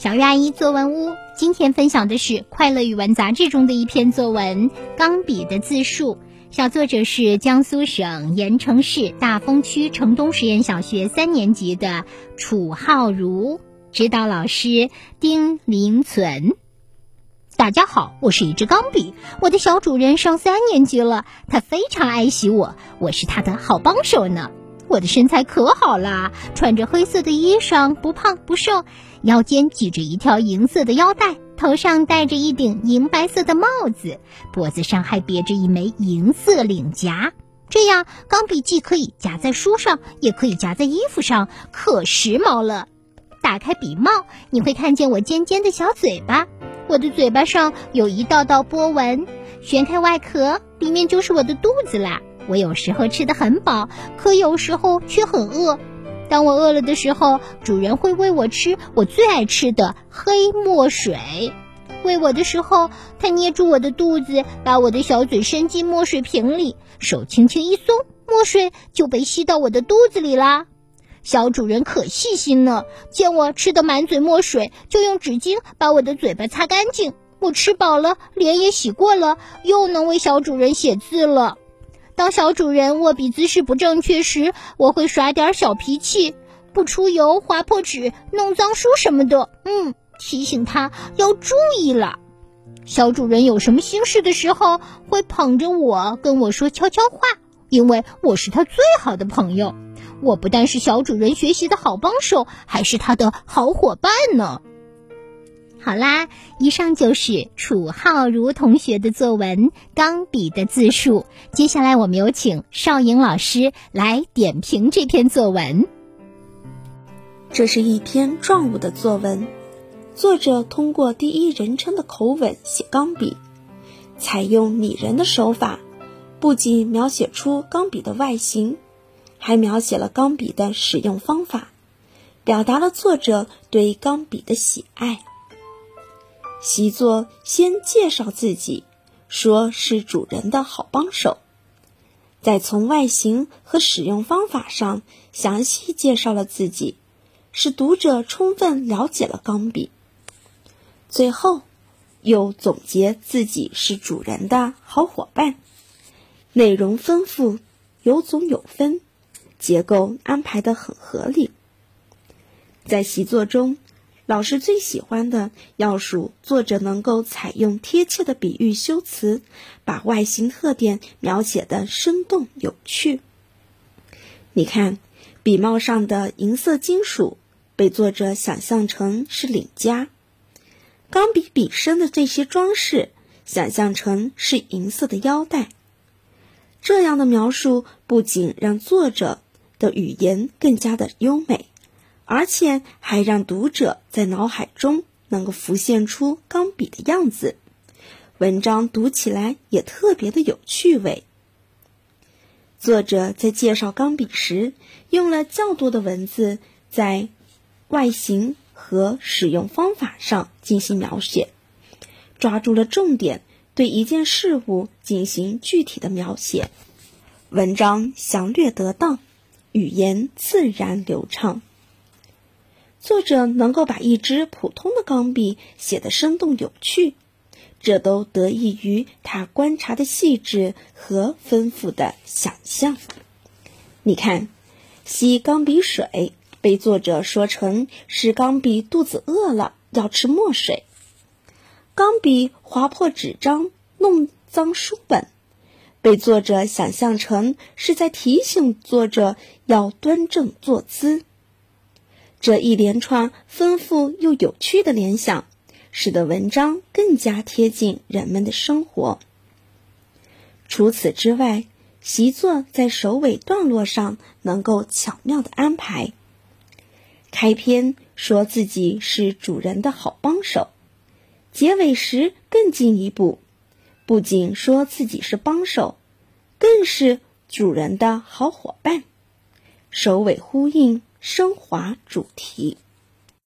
小月阿姨作文屋今天分享的是《快乐语文》杂志中的一篇作文《钢笔的自述》，小作者是江苏省盐城市大丰区城东实验小学三年级的楚浩如，指导老师丁林存。大家好，我是一支钢笔，我的小主人上三年级了，他非常爱惜我，我是他的好帮手呢。我的身材可好啦，穿着黑色的衣裳，不胖不瘦，腰间系着一条银色的腰带，头上戴着一顶银白色的帽子，脖子上还别着一枚银色领夹。这样，钢笔既可以夹在书上，也可以夹在衣服上，可时髦了。打开笔帽，你会看见我尖尖的小嘴巴，我的嘴巴上有一道道波纹。旋开外壳，里面就是我的肚子啦。我有时候吃的很饱，可有时候却很饿。当我饿了的时候，主人会喂我吃我最爱吃的黑墨水。喂我的时候，他捏住我的肚子，把我的小嘴伸进墨水瓶里，手轻轻一松，墨水就被吸到我的肚子里啦。小主人可细心了，见我吃的满嘴墨水，就用纸巾把我的嘴巴擦干净。我吃饱了，脸也洗过了，又能为小主人写字了。当小主人握笔姿势不正确时，我会耍点小脾气，不出油、划破纸、弄脏书什么的。嗯，提醒他要注意了。小主人有什么心事的时候，会捧着我跟我说悄悄话，因为我是他最好的朋友。我不但是小主人学习的好帮手，还是他的好伙伴呢。好啦，以上就是楚浩如同学的作文《钢笔的自述》。接下来，我们有请邵颖老师来点评这篇作文。这是一篇状物的作文，作者通过第一人称的口吻写钢笔，采用拟人的手法，不仅描写出钢笔的外形，还描写了钢笔的使用方法，表达了作者对钢笔的喜爱。习作先介绍自己，说是主人的好帮手，再从外形和使用方法上详细介绍了自己，使读者充分了解了钢笔。最后，又总结自己是主人的好伙伴，内容丰富，有总有分，结构安排的很合理。在习作中。老师最喜欢的要数作者能够采用贴切的比喻修辞，把外形特点描写的生动有趣。你看，笔帽上的银色金属被作者想象成是领夹，钢笔笔身的这些装饰想象成是银色的腰带。这样的描述不仅让作者的语言更加的优美。而且还让读者在脑海中能够浮现出钢笔的样子，文章读起来也特别的有趣味。作者在介绍钢笔时，用了较多的文字在外形和使用方法上进行描写，抓住了重点，对一件事物进行具体的描写，文章详略得当，语言自然流畅。作者能够把一支普通的钢笔写得生动有趣，这都得益于他观察的细致和丰富的想象。你看，吸钢笔水被作者说成是钢笔肚子饿了要吃墨水；钢笔划破纸张弄脏书本，被作者想象成是在提醒作者要端正坐姿。这一连串丰富又有趣的联想，使得文章更加贴近人们的生活。除此之外，习作在首尾段落上能够巧妙的安排。开篇说自己是主人的好帮手，结尾时更进一步，不仅说自己是帮手，更是主人的好伙伴，首尾呼应。升华主题。